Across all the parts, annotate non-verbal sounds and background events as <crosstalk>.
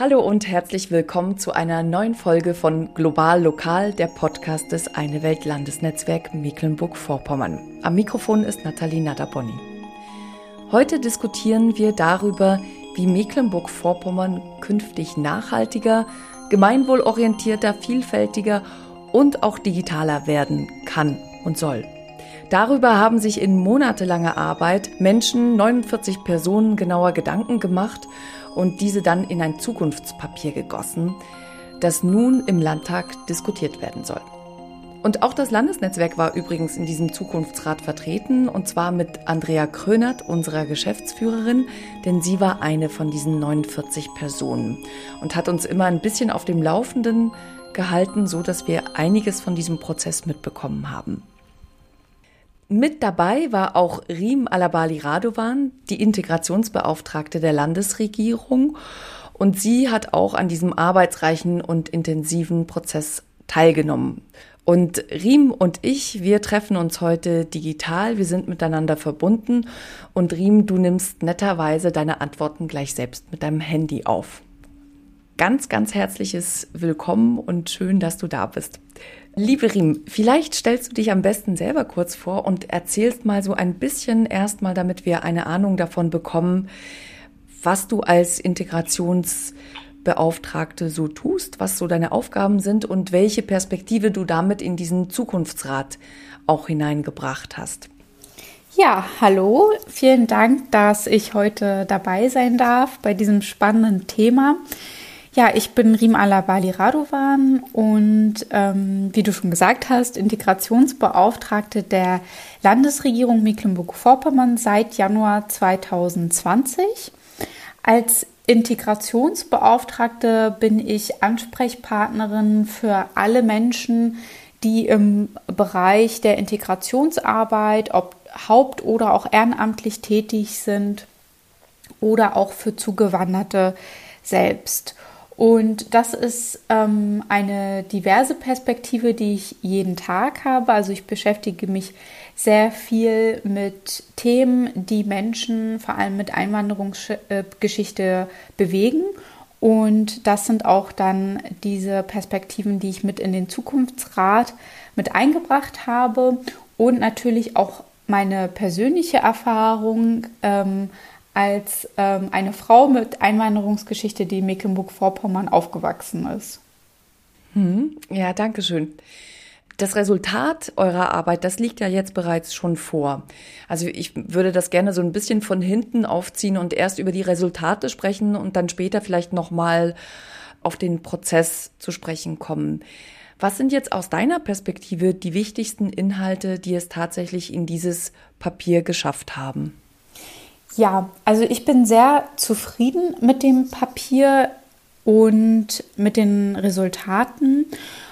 Hallo und herzlich willkommen zu einer neuen Folge von Global Lokal, der Podcast des Eine Welt Landesnetzwerk Mecklenburg-Vorpommern. Am Mikrofon ist Nathalie Nadaboni. Heute diskutieren wir darüber, wie Mecklenburg-Vorpommern künftig nachhaltiger, gemeinwohlorientierter, vielfältiger und auch digitaler werden kann und soll. Darüber haben sich in monatelanger Arbeit Menschen, 49 Personen genauer Gedanken gemacht und diese dann in ein Zukunftspapier gegossen, das nun im Landtag diskutiert werden soll. Und auch das Landesnetzwerk war übrigens in diesem Zukunftsrat vertreten, und zwar mit Andrea Krönert, unserer Geschäftsführerin, denn sie war eine von diesen 49 Personen und hat uns immer ein bisschen auf dem Laufenden gehalten, so dass wir einiges von diesem Prozess mitbekommen haben. Mit dabei war auch Rim Alabali Radovan, die Integrationsbeauftragte der Landesregierung. Und sie hat auch an diesem arbeitsreichen und intensiven Prozess teilgenommen. Und Riem und ich, wir treffen uns heute digital, wir sind miteinander verbunden. Und Riem, du nimmst netterweise deine Antworten gleich selbst mit deinem Handy auf. Ganz, ganz herzliches Willkommen und schön, dass du da bist. Liebe Riem, vielleicht stellst du dich am besten selber kurz vor und erzählst mal so ein bisschen erstmal, damit wir eine Ahnung davon bekommen, was du als Integrationsbeauftragte so tust, was so deine Aufgaben sind und welche Perspektive du damit in diesen Zukunftsrat auch hineingebracht hast. Ja, hallo, vielen Dank, dass ich heute dabei sein darf bei diesem spannenden Thema. Ja, ich bin Rim Alabali Radovan und ähm, wie du schon gesagt hast, Integrationsbeauftragte der Landesregierung Mecklenburg-Vorpommern seit Januar 2020. Als Integrationsbeauftragte bin ich Ansprechpartnerin für alle Menschen, die im Bereich der Integrationsarbeit, ob haupt- oder auch ehrenamtlich tätig sind oder auch für Zugewanderte selbst. Und das ist ähm, eine diverse Perspektive, die ich jeden Tag habe. Also ich beschäftige mich sehr viel mit Themen, die Menschen vor allem mit Einwanderungsgeschichte bewegen. Und das sind auch dann diese Perspektiven, die ich mit in den Zukunftsrat mit eingebracht habe und natürlich auch meine persönliche Erfahrung ähm, als ähm, eine Frau mit Einwanderungsgeschichte, die in Mecklenburg-Vorpommern aufgewachsen ist. Hm, ja, danke schön. Das Resultat eurer Arbeit, das liegt ja jetzt bereits schon vor. Also ich würde das gerne so ein bisschen von hinten aufziehen und erst über die Resultate sprechen und dann später vielleicht nochmal auf den Prozess zu sprechen kommen. Was sind jetzt aus deiner Perspektive die wichtigsten Inhalte, die es tatsächlich in dieses Papier geschafft haben? Ja, also ich bin sehr zufrieden mit dem Papier und mit den Resultaten.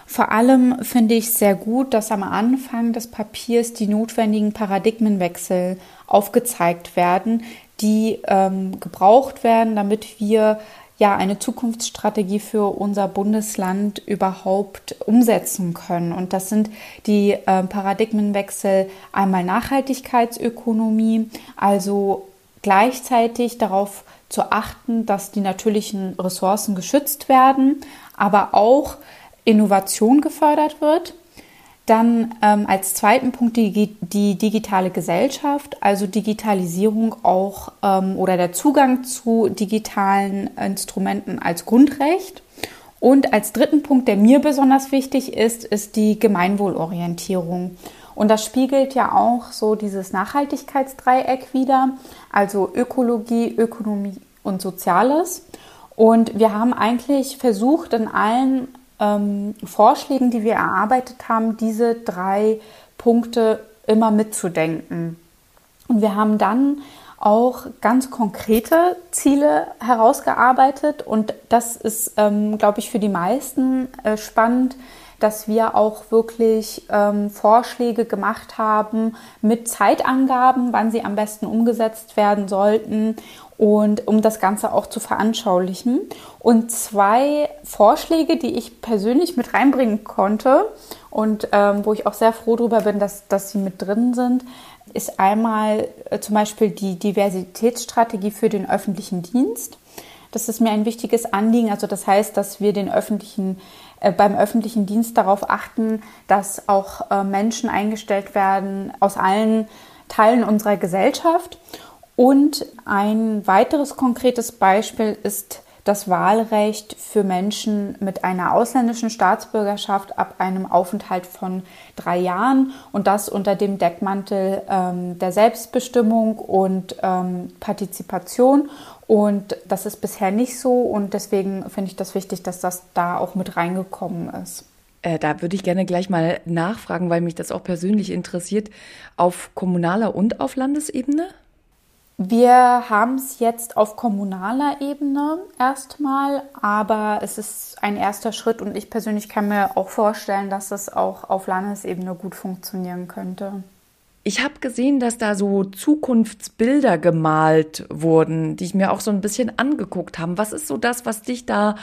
Vor allem finde ich sehr gut, dass am Anfang des Papiers die notwendigen Paradigmenwechsel aufgezeigt werden, die ähm, gebraucht werden, damit wir ja eine Zukunftsstrategie für unser Bundesland überhaupt umsetzen können. Und das sind die äh, Paradigmenwechsel einmal Nachhaltigkeitsökonomie, also gleichzeitig darauf zu achten, dass die natürlichen Ressourcen geschützt werden, aber auch Innovation gefördert wird. Dann ähm, als zweiten Punkt die, die, digitale Gesellschaft, also Digitalisierung auch ähm, oder der Zugang zu digitalen Instrumenten als Grundrecht. Und als dritten Punkt, der mir besonders wichtig ist, ist die Gemeinwohlorientierung. Und das spiegelt ja auch so dieses Nachhaltigkeitsdreieck wieder, also Ökologie, Ökonomie und Soziales. Und wir haben eigentlich versucht, in allen ähm, Vorschlägen, die wir erarbeitet haben, diese drei Punkte immer mitzudenken. Und wir haben dann auch ganz konkrete Ziele herausgearbeitet und das ist, ähm, glaube ich, für die meisten äh, spannend, dass wir auch wirklich ähm, Vorschläge gemacht haben mit Zeitangaben, wann sie am besten umgesetzt werden sollten und um das Ganze auch zu veranschaulichen. Und zwei Vorschläge, die ich persönlich mit reinbringen konnte und ähm, wo ich auch sehr froh darüber bin, dass, dass sie mit drin sind, ist einmal äh, zum Beispiel die Diversitätsstrategie für den öffentlichen Dienst. Das ist mir ein wichtiges Anliegen. Also das heißt, dass wir den öffentlichen beim öffentlichen Dienst darauf achten, dass auch äh, Menschen eingestellt werden aus allen Teilen unserer Gesellschaft. Und ein weiteres konkretes Beispiel ist das Wahlrecht für Menschen mit einer ausländischen Staatsbürgerschaft ab einem Aufenthalt von drei Jahren und das unter dem Deckmantel ähm, der Selbstbestimmung und ähm, Partizipation. Und das ist bisher nicht so und deswegen finde ich das wichtig, dass das da auch mit reingekommen ist. Äh, da würde ich gerne gleich mal nachfragen, weil mich das auch persönlich interessiert. Auf kommunaler und auf Landesebene? Wir haben es jetzt auf kommunaler Ebene erstmal, aber es ist ein erster Schritt und ich persönlich kann mir auch vorstellen, dass es auch auf Landesebene gut funktionieren könnte. Ich habe gesehen, dass da so Zukunftsbilder gemalt wurden, die ich mir auch so ein bisschen angeguckt habe. Was ist so das, was dich da,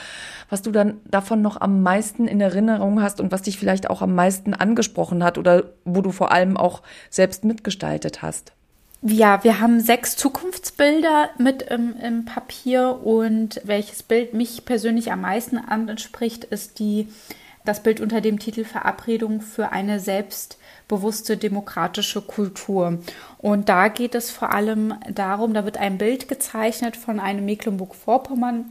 was du dann davon noch am meisten in Erinnerung hast und was dich vielleicht auch am meisten angesprochen hat oder wo du vor allem auch selbst mitgestaltet hast? Ja, wir haben sechs Zukunftsbilder mit im, im, Papier und welches Bild mich persönlich am meisten anspricht, ist die, das Bild unter dem Titel Verabredung für eine selbstbewusste demokratische Kultur. Und da geht es vor allem darum, da wird ein Bild gezeichnet von einem Mecklenburg-Vorpommern,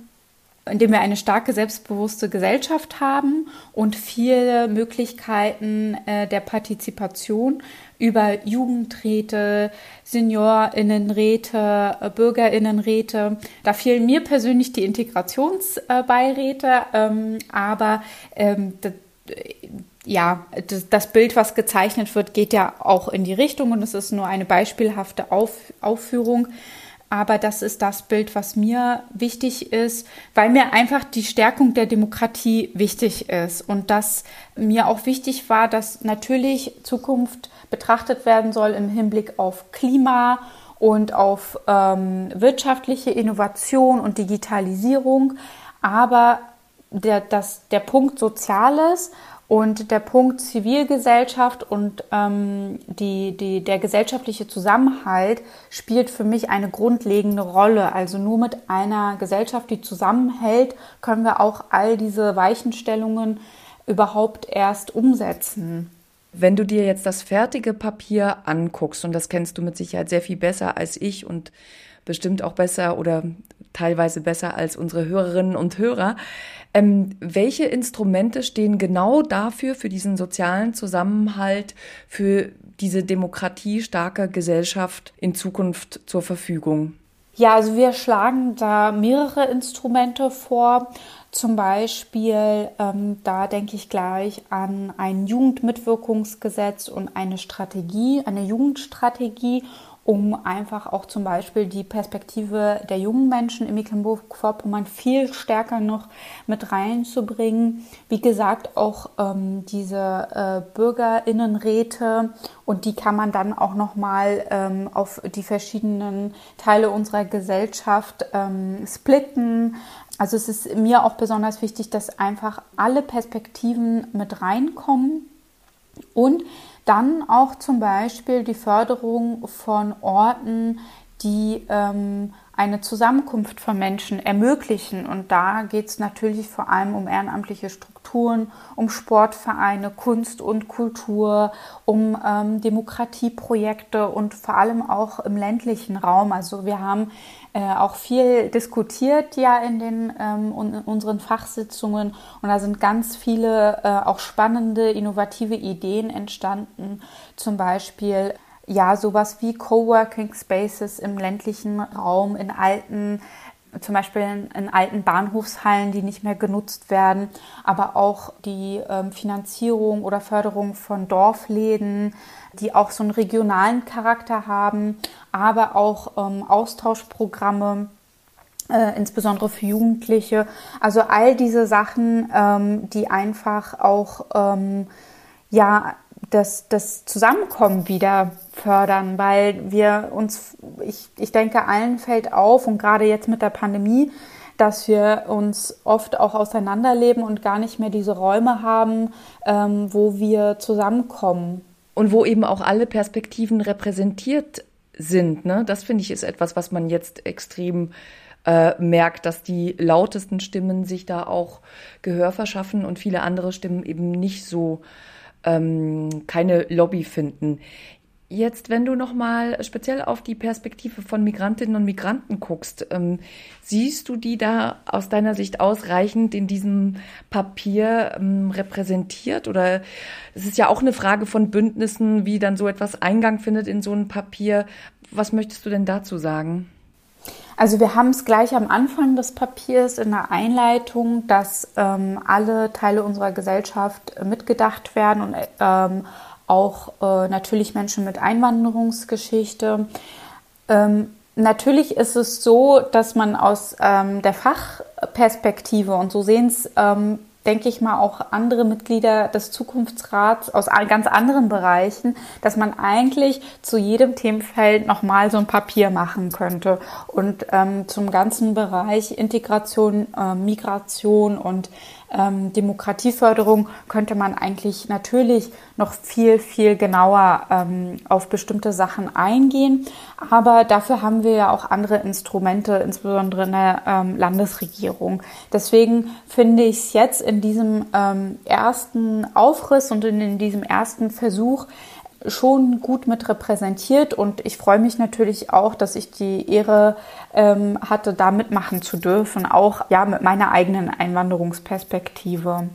in dem wir eine starke, selbstbewusste Gesellschaft haben und viele Möglichkeiten äh, der Partizipation über Jugendräte, Seniorinnenräte, äh, Bürgerinnenräte. Da fehlen mir persönlich die Integrationsbeiräte, ähm, aber ähm, das, ja, das, Bild, was gezeichnet wird, geht ja auch in die Richtung und es ist nur eine beispielhafte Auf, Aufführung aber das ist das Bild, was mir wichtig ist, weil mir einfach die Stärkung der Demokratie wichtig ist und dass mir auch wichtig war, dass natürlich Zukunft betrachtet werden soll im Hinblick auf Klima und auf ähm, wirtschaftliche Innovation und Digitalisierung, aber der, das, der Punkt Soziales und der Punkt Zivilgesellschaft und ähm, die, die, der gesellschaftliche Zusammenhalt spielt für mich eine grundlegende Rolle. Also nur mit einer Gesellschaft, die zusammenhält, können wir auch all diese Weichenstellungen überhaupt erst umsetzen. Wenn du dir jetzt das fertige Papier anguckst, und das kennst du mit Sicherheit sehr viel besser als ich und bestimmt auch besser oder teilweise besser als unsere Hörerinnen und Hörer. Ähm, welche Instrumente stehen genau dafür, für diesen sozialen Zusammenhalt, für diese demokratiestarke Gesellschaft in Zukunft zur Verfügung? Ja, also wir schlagen da mehrere Instrumente vor. Zum Beispiel, ähm, da denke ich gleich an ein Jugendmitwirkungsgesetz und eine Strategie, eine Jugendstrategie um einfach auch zum Beispiel die Perspektive der jungen Menschen in Mecklenburg-Vorpommern viel stärker noch mit reinzubringen. Wie gesagt, auch ähm, diese äh, Bürgerinnenräte und die kann man dann auch nochmal ähm, auf die verschiedenen Teile unserer Gesellschaft ähm, splitten. Also es ist mir auch besonders wichtig, dass einfach alle Perspektiven mit reinkommen und dann auch zum Beispiel die Förderung von Orten, die ähm, eine Zusammenkunft von Menschen ermöglichen. Und da geht es natürlich vor allem um ehrenamtliche Strukturen, um Sportvereine, Kunst und Kultur, um ähm, Demokratieprojekte und vor allem auch im ländlichen Raum. Also wir haben äh, auch viel diskutiert ja in den ähm, in unseren Fachsitzungen und da sind ganz viele äh, auch spannende, innovative Ideen entstanden. Zum Beispiel ja, sowas wie Coworking Spaces im ländlichen Raum, in alten, zum Beispiel in, in alten Bahnhofshallen, die nicht mehr genutzt werden, aber auch die ähm, Finanzierung oder Förderung von Dorfläden, die auch so einen regionalen Charakter haben, aber auch ähm, Austauschprogramme. Äh, insbesondere für Jugendliche. Also all diese Sachen, ähm, die einfach auch ähm, ja das, das Zusammenkommen wieder fördern, weil wir uns, ich, ich denke, allen fällt auf und gerade jetzt mit der Pandemie, dass wir uns oft auch auseinanderleben und gar nicht mehr diese Räume haben, ähm, wo wir zusammenkommen. Und wo eben auch alle Perspektiven repräsentiert sind. Ne? Das finde ich ist etwas, was man jetzt extrem äh, merkt, dass die lautesten Stimmen sich da auch Gehör verschaffen und viele andere Stimmen eben nicht so ähm, keine Lobby finden. Jetzt, wenn du nochmal speziell auf die Perspektive von Migrantinnen und Migranten guckst, ähm, siehst du die da aus deiner Sicht ausreichend in diesem Papier ähm, repräsentiert? Oder es ist ja auch eine Frage von Bündnissen, wie dann so etwas Eingang findet in so ein Papier. Was möchtest du denn dazu sagen? Also wir haben es gleich am Anfang des Papiers in der Einleitung, dass ähm, alle Teile unserer Gesellschaft mitgedacht werden und ähm, auch äh, natürlich Menschen mit Einwanderungsgeschichte. Ähm, natürlich ist es so, dass man aus ähm, der Fachperspektive, und so sehen es, ähm, denke ich mal, auch andere Mitglieder des Zukunftsrats aus ganz anderen Bereichen, dass man eigentlich zu jedem Themenfeld nochmal so ein Papier machen könnte. Und ähm, zum ganzen Bereich Integration, äh, Migration und ähm, Demokratieförderung könnte man eigentlich natürlich noch viel, viel genauer ähm, auf bestimmte Sachen eingehen. Aber dafür haben wir ja auch andere Instrumente, insbesondere in der ähm, Landesregierung. Deswegen finde ich es jetzt in diesem ähm, ersten Aufriss und in, in diesem ersten Versuch schon gut mit repräsentiert und ich freue mich natürlich auch, dass ich die Ehre ähm, hatte, da mitmachen zu dürfen, auch ja mit meiner eigenen Einwanderungsperspektive.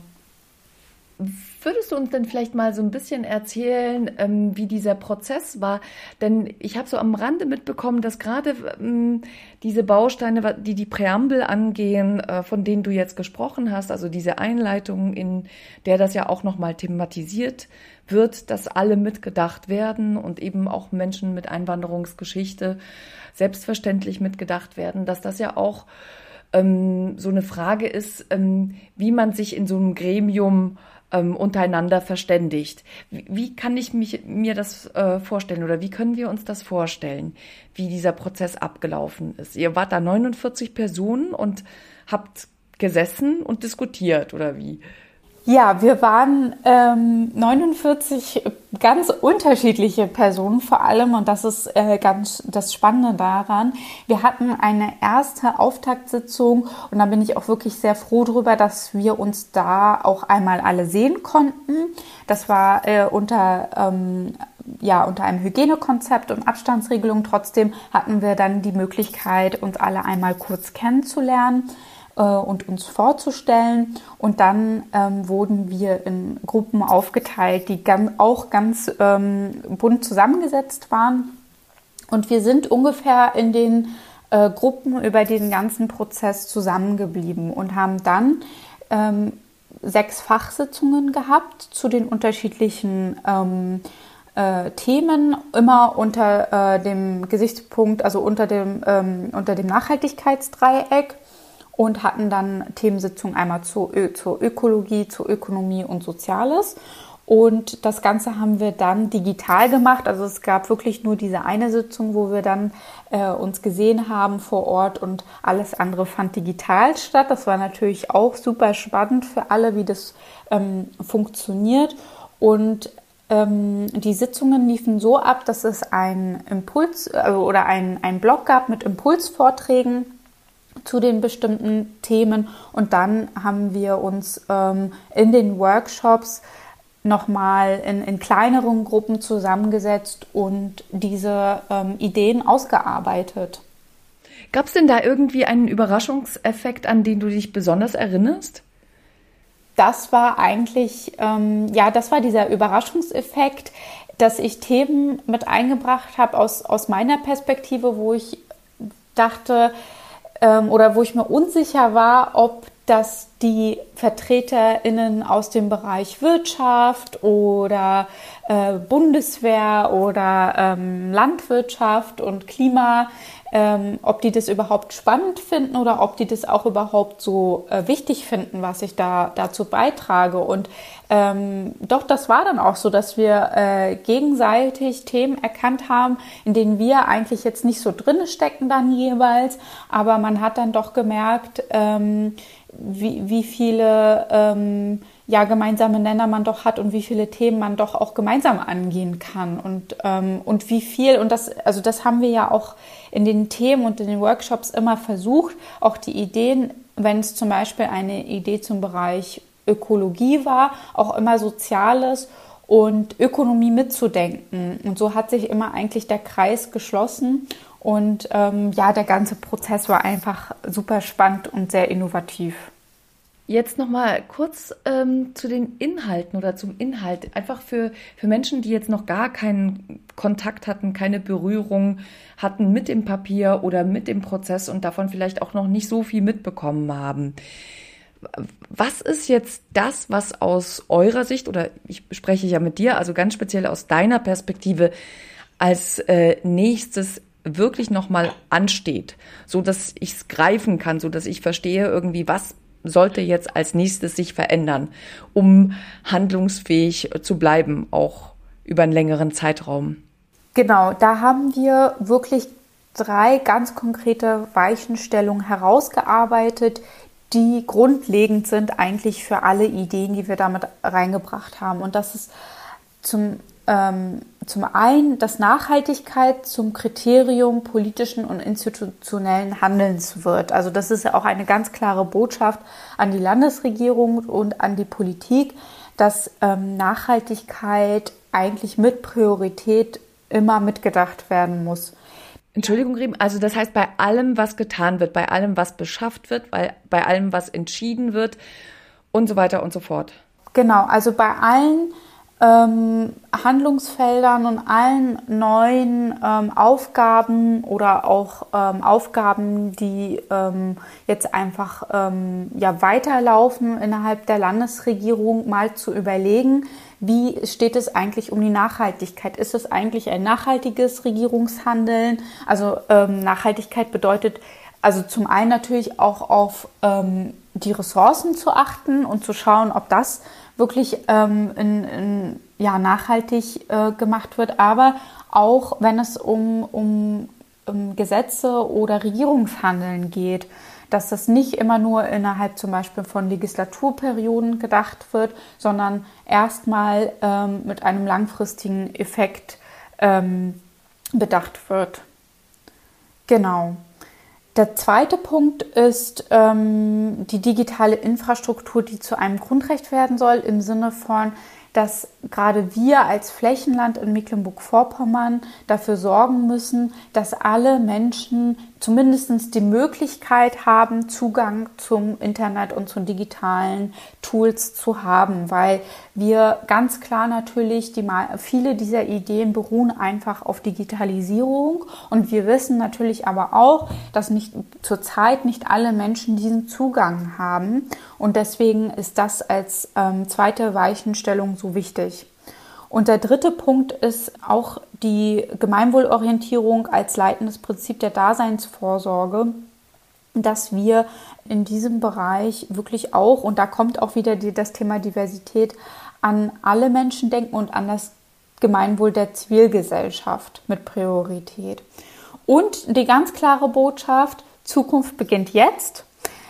Würdest du uns denn vielleicht mal so ein bisschen erzählen, ähm, wie dieser Prozess war? Denn ich habe so am Rande mitbekommen, dass gerade ähm, diese Bausteine, die die Präambel angehen, äh, von denen du jetzt gesprochen hast, also diese Einleitung, in der das ja auch nochmal thematisiert wird, dass alle mitgedacht werden und eben auch Menschen mit Einwanderungsgeschichte selbstverständlich mitgedacht werden, dass das ja auch ähm, so eine Frage ist, ähm, wie man sich in so einem Gremium ähm, untereinander verständigt. Wie, wie, kann ich mich, mir das äh, vorstellen oder wie können wir uns das vorstellen, wie dieser Prozess abgelaufen ist? Ihr wart da 49 Personen und habt gesessen und diskutiert oder wie? Ja, wir waren ähm, 49 ganz unterschiedliche Personen vor allem und das ist äh, ganz das Spannende daran. Wir hatten eine erste Auftaktsitzung und da bin ich auch wirklich sehr froh drüber, dass wir uns da auch einmal alle sehen konnten. Das war äh, unter ähm, ja, unter einem Hygienekonzept und Abstandsregelung. Trotzdem hatten wir dann die Möglichkeit, uns alle einmal kurz kennenzulernen äh, und uns vorzustellen. Und dann ähm, wurden wir in Gruppen aufgeteilt, die ganz, auch ganz ähm, bunt zusammengesetzt waren. Und wir sind ungefähr in den äh, Gruppen über den ganzen Prozess zusammengeblieben und haben dann ähm, sechs Fachsitzungen gehabt zu den unterschiedlichen ähm, äh, Themen, immer unter äh, dem Gesichtspunkt, also unter dem, ähm, unter dem Nachhaltigkeitsdreieck und hatten dann Themensitzungen einmal zur, Ö zur Ökologie, zur Ökonomie und Soziales. Und das Ganze haben wir dann digital gemacht. Also es gab wirklich nur diese eine Sitzung, wo wir dann äh, uns gesehen haben vor Ort und alles andere fand digital statt. Das war natürlich auch super spannend für alle, wie das ähm, funktioniert. Und ähm, die Sitzungen liefen so ab, dass es ein Impuls äh, oder ein, ein Blog gab mit Impulsvorträgen zu den bestimmten Themen und dann haben wir uns ähm, in den Workshops nochmal in, in kleineren Gruppen zusammengesetzt und diese ähm, Ideen ausgearbeitet. Gab es denn da irgendwie einen Überraschungseffekt, an den du dich besonders erinnerst? Das war eigentlich, ähm, ja, das war dieser Überraschungseffekt, dass ich Themen mit eingebracht habe aus, aus meiner Perspektive, wo ich dachte, ähm, oder wo ich mir unsicher war, ob das die VertreterInnen aus dem Bereich Wirtschaft oder äh, Bundeswehr oder ähm, Landwirtschaft und Klima ähm, ob die das überhaupt spannend finden oder ob die das auch überhaupt so äh, wichtig finden, was ich da dazu beitrage. Und ähm, doch, das war dann auch so, dass wir äh, gegenseitig Themen erkannt haben, in denen wir eigentlich jetzt nicht so drinne stecken dann jeweils, aber man hat dann doch gemerkt, ähm, wie, wie viele ähm, ja, gemeinsame Nenner man doch hat und wie viele Themen man doch auch gemeinsam angehen kann und, ähm, und wie viel, und das, also das haben wir ja auch in den Themen und in den Workshops immer versucht, auch die Ideen, wenn es zum Beispiel eine Idee zum Bereich Ökologie war, auch immer Soziales und Ökonomie mitzudenken. Und so hat sich immer eigentlich der Kreis geschlossen und ähm, ja, der ganze Prozess war einfach super spannend und sehr innovativ. Jetzt noch mal kurz ähm, zu den Inhalten oder zum Inhalt. Einfach für, für Menschen, die jetzt noch gar keinen Kontakt hatten, keine Berührung hatten mit dem Papier oder mit dem Prozess und davon vielleicht auch noch nicht so viel mitbekommen haben. Was ist jetzt das, was aus eurer Sicht, oder ich spreche ja mit dir, also ganz speziell aus deiner Perspektive, als äh, nächstes wirklich nochmal ansteht, so dass ich es greifen kann, so dass ich verstehe irgendwie, was sollte jetzt als nächstes sich verändern, um handlungsfähig zu bleiben, auch über einen längeren Zeitraum? Genau, da haben wir wirklich drei ganz konkrete Weichenstellungen herausgearbeitet, die grundlegend sind eigentlich für alle Ideen, die wir damit reingebracht haben. Und das ist zum ähm, zum einen, dass Nachhaltigkeit zum Kriterium politischen und institutionellen Handelns wird. Also das ist ja auch eine ganz klare Botschaft an die Landesregierung und an die Politik, dass ähm, Nachhaltigkeit eigentlich mit Priorität immer mitgedacht werden muss. Entschuldigung, Riem, also das heißt, bei allem, was getan wird, bei allem, was beschafft wird, bei, bei allem, was entschieden wird und so weiter und so fort. Genau, also bei allen ähm, Handlungsfeldern und allen neuen ähm, Aufgaben oder auch ähm, Aufgaben, die ähm, jetzt einfach ähm, ja weiterlaufen innerhalb der Landesregierung, mal zu überlegen, wie steht es eigentlich um die Nachhaltigkeit? Ist es eigentlich ein nachhaltiges Regierungshandeln? Also ähm, Nachhaltigkeit bedeutet also zum einen natürlich auch auf die Ressourcen zu achten und zu schauen, ob das wirklich ähm, in, in, ja, nachhaltig äh, gemacht wird, aber auch wenn es um, um, um Gesetze oder Regierungshandeln geht, dass das nicht immer nur innerhalb zum Beispiel von Legislaturperioden gedacht wird, sondern erstmal ähm, mit einem langfristigen Effekt ähm, bedacht wird. Genau. Der zweite Punkt ist ähm, die digitale Infrastruktur, die zu einem Grundrecht werden soll, im Sinne von, dass gerade wir als Flächenland in Mecklenburg-Vorpommern dafür sorgen müssen, dass alle Menschen zumindest die Möglichkeit haben, Zugang zum Internet und zu digitalen Tools zu haben, weil wir ganz klar natürlich, die, viele dieser Ideen beruhen einfach auf Digitalisierung und wir wissen natürlich aber auch, dass nicht zurzeit nicht alle Menschen diesen Zugang haben und deswegen ist das als ähm, zweite Weichenstellung so wichtig. Und der dritte Punkt ist auch die Gemeinwohlorientierung als leitendes Prinzip der Daseinsvorsorge, dass wir in diesem Bereich wirklich auch, und da kommt auch wieder die, das Thema Diversität, an alle Menschen denken und an das Gemeinwohl der Zivilgesellschaft mit Priorität. Und die ganz klare Botschaft, Zukunft beginnt jetzt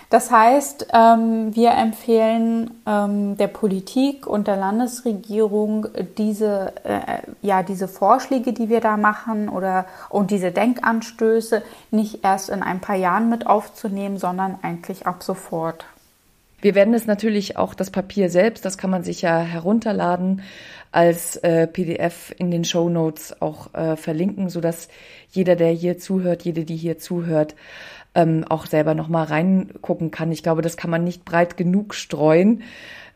das heißt, ähm, wir empfehlen ähm, der Politik und der Landesregierung diese, äh, ja, diese Vorschläge, die wir da machen oder und diese Denkanstöße nicht erst in ein paar Jahren mit aufzunehmen, sondern eigentlich ab sofort. Wir werden es natürlich auch das Papier selbst, das kann man sich ja herunterladen als äh, PDF in den Show Notes auch äh, verlinken, so dass jeder, der hier zuhört, jede, die hier zuhört, ähm, auch selber nochmal reingucken kann. Ich glaube, das kann man nicht breit genug streuen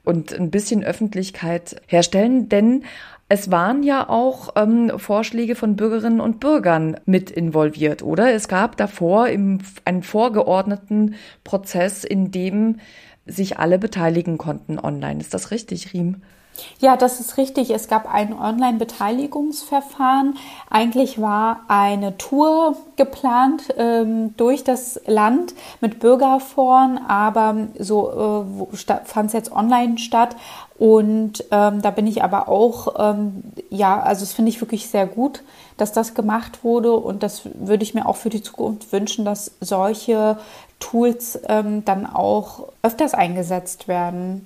und ein bisschen Öffentlichkeit herstellen, denn es waren ja auch ähm, Vorschläge von Bürgerinnen und Bürgern mit involviert, oder? Es gab davor im, einen vorgeordneten Prozess, in dem sich alle beteiligen konnten online. Ist das richtig, Riem? Ja, das ist richtig. Es gab ein Online-Beteiligungsverfahren. Eigentlich war eine Tour geplant ähm, durch das Land mit Bürgerforen, aber so äh, fand es jetzt online statt. Und ähm, da bin ich aber auch, ähm, ja, also das finde ich wirklich sehr gut, dass das gemacht wurde. Und das würde ich mir auch für die Zukunft wünschen, dass solche Tools ähm, dann auch öfters eingesetzt werden.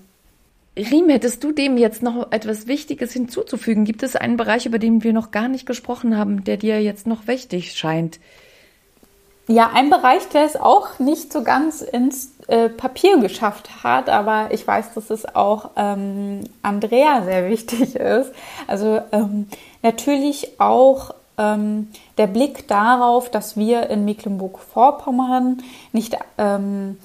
Riem, hättest du dem jetzt noch etwas Wichtiges hinzuzufügen? Gibt es einen Bereich, über den wir noch gar nicht gesprochen haben, der dir jetzt noch wichtig scheint? Ja, ein Bereich, der es auch nicht so ganz ins äh, Papier geschafft hat, aber ich weiß, dass es auch ähm, Andrea sehr wichtig <laughs> ist. Also ähm, natürlich auch ähm, der Blick darauf, dass wir in Mecklenburg-Vorpommern nicht ähm,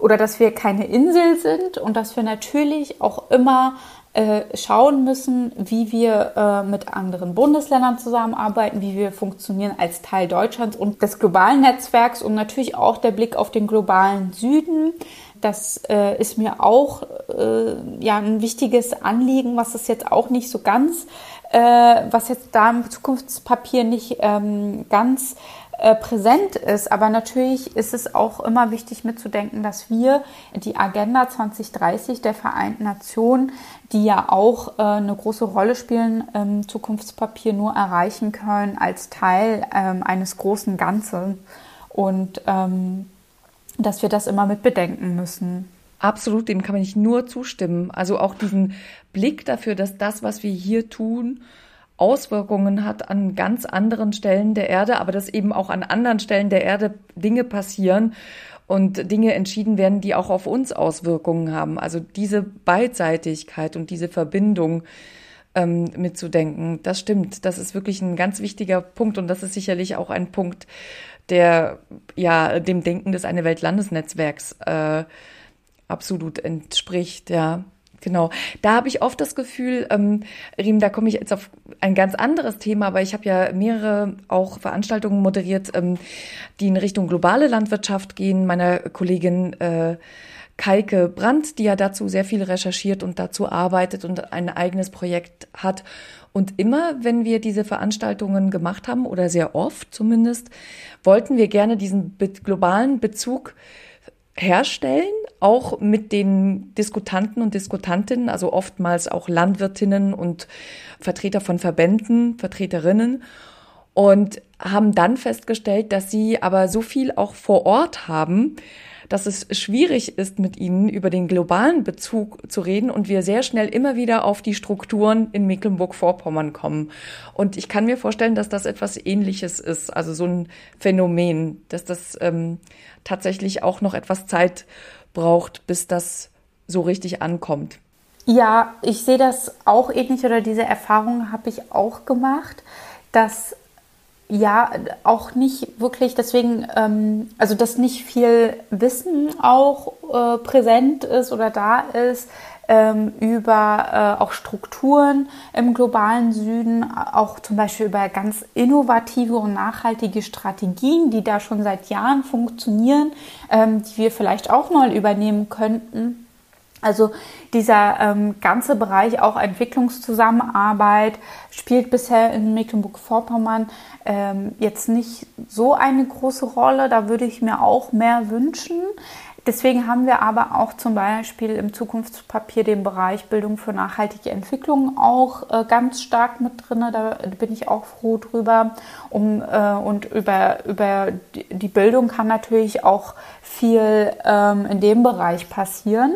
oder dass wir keine Insel sind und dass wir natürlich auch immer äh, schauen müssen, wie wir äh, mit anderen Bundesländern zusammenarbeiten, wie wir funktionieren als Teil Deutschlands und des globalen Netzwerks und natürlich auch der Blick auf den globalen Süden. Das äh, ist mir auch äh, ja ein wichtiges Anliegen, was es jetzt auch nicht so ganz, äh, was jetzt da im Zukunftspapier nicht ähm, ganz äh, präsent ist. Aber natürlich ist es auch immer wichtig mitzudenken, dass wir die Agenda 2030 der Vereinten Nationen, die ja auch äh, eine große Rolle spielen im Zukunftspapier, nur erreichen können als Teil ähm, eines großen Ganzen. Und ähm, dass wir das immer mit bedenken müssen. Absolut, dem kann man nicht nur zustimmen. Also auch diesen Blick dafür, dass das, was wir hier tun, Auswirkungen hat an ganz anderen Stellen der Erde, aber dass eben auch an anderen Stellen der Erde Dinge passieren und Dinge entschieden werden, die auch auf uns Auswirkungen haben. Also diese Beidseitigkeit und diese Verbindung ähm, mitzudenken, das stimmt. Das ist wirklich ein ganz wichtiger Punkt und das ist sicherlich auch ein Punkt, der ja dem Denken des Eine Welt Landesnetzwerks äh, absolut entspricht, ja. Genau. Da habe ich oft das Gefühl, ähm, Riem, da komme ich jetzt auf ein ganz anderes Thema, aber ich habe ja mehrere auch Veranstaltungen moderiert, ähm, die in Richtung globale Landwirtschaft gehen. Meiner Kollegin äh, Kaike Brandt, die ja dazu sehr viel recherchiert und dazu arbeitet und ein eigenes Projekt hat. Und immer, wenn wir diese Veranstaltungen gemacht haben, oder sehr oft zumindest, wollten wir gerne diesen globalen Bezug herstellen, auch mit den Diskutanten und Diskutantinnen, also oftmals auch Landwirtinnen und Vertreter von Verbänden, Vertreterinnen und haben dann festgestellt, dass sie aber so viel auch vor Ort haben, dass es schwierig ist, mit ihnen über den globalen Bezug zu reden und wir sehr schnell immer wieder auf die Strukturen in Mecklenburg-Vorpommern kommen. Und ich kann mir vorstellen, dass das etwas Ähnliches ist, also so ein Phänomen, dass das ähm, tatsächlich auch noch etwas Zeit braucht, bis das so richtig ankommt. Ja, ich sehe das auch ähnlich oder diese Erfahrung habe ich auch gemacht, dass ja auch nicht wirklich deswegen, ähm, also dass nicht viel Wissen auch äh, präsent ist oder da ist ähm, über äh, auch Strukturen im globalen Süden, auch zum Beispiel über ganz innovative und nachhaltige Strategien, die da schon seit Jahren funktionieren, ähm, die wir vielleicht auch mal übernehmen könnten. Also dieser ähm, ganze Bereich auch Entwicklungszusammenarbeit spielt bisher in Mecklenburg-Vorpommern ähm, jetzt nicht so eine große Rolle. Da würde ich mir auch mehr wünschen. Deswegen haben wir aber auch zum Beispiel im Zukunftspapier den Bereich Bildung für nachhaltige Entwicklung auch äh, ganz stark mit drin. Da bin ich auch froh drüber. Um, äh, und über, über die Bildung kann natürlich auch viel ähm, in dem Bereich passieren.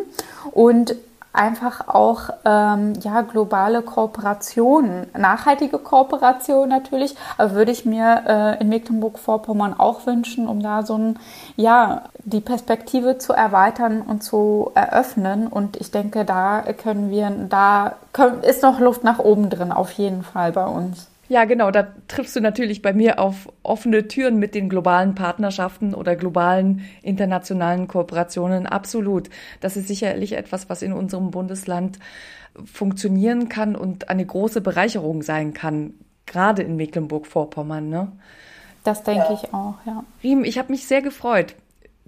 Und einfach auch ähm, ja, globale Kooperationen, nachhaltige Kooperation natürlich, aber würde ich mir äh, in Mecklenburg-Vorpommern auch wünschen, um da so ein, ja, die Perspektive zu erweitern und zu eröffnen. Und ich denke, da können wir, da können, ist noch Luft nach oben drin, auf jeden Fall bei uns. Ja, genau, da triffst du natürlich bei mir auf offene Türen mit den globalen Partnerschaften oder globalen internationalen Kooperationen. Absolut. Das ist sicherlich etwas, was in unserem Bundesland funktionieren kann und eine große Bereicherung sein kann, gerade in Mecklenburg-Vorpommern. Ne? Das denke ja. ich auch, ja. Riem, ich habe mich sehr gefreut.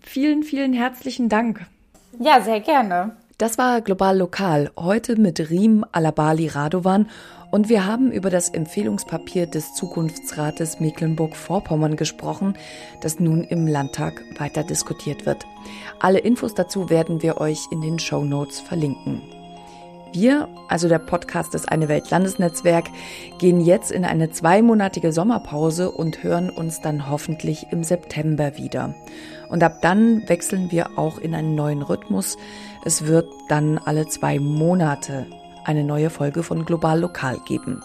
Vielen, vielen herzlichen Dank. Ja, sehr gerne. Das war Global Lokal, heute mit Riem Alabali Radovan und wir haben über das Empfehlungspapier des Zukunftsrates Mecklenburg-Vorpommern gesprochen, das nun im Landtag weiter diskutiert wird. Alle Infos dazu werden wir euch in den Show Notes verlinken. Wir, also der Podcast des Eine Welt Landesnetzwerk, gehen jetzt in eine zweimonatige Sommerpause und hören uns dann hoffentlich im September wieder. Und ab dann wechseln wir auch in einen neuen Rhythmus. Es wird dann alle zwei Monate eine neue Folge von Global Lokal geben.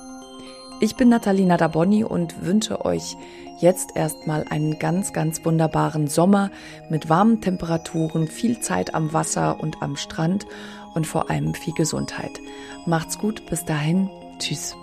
Ich bin Natalina Daboni und wünsche euch jetzt erstmal einen ganz, ganz wunderbaren Sommer mit warmen Temperaturen, viel Zeit am Wasser und am Strand und vor allem viel Gesundheit. Macht's gut, bis dahin, tschüss.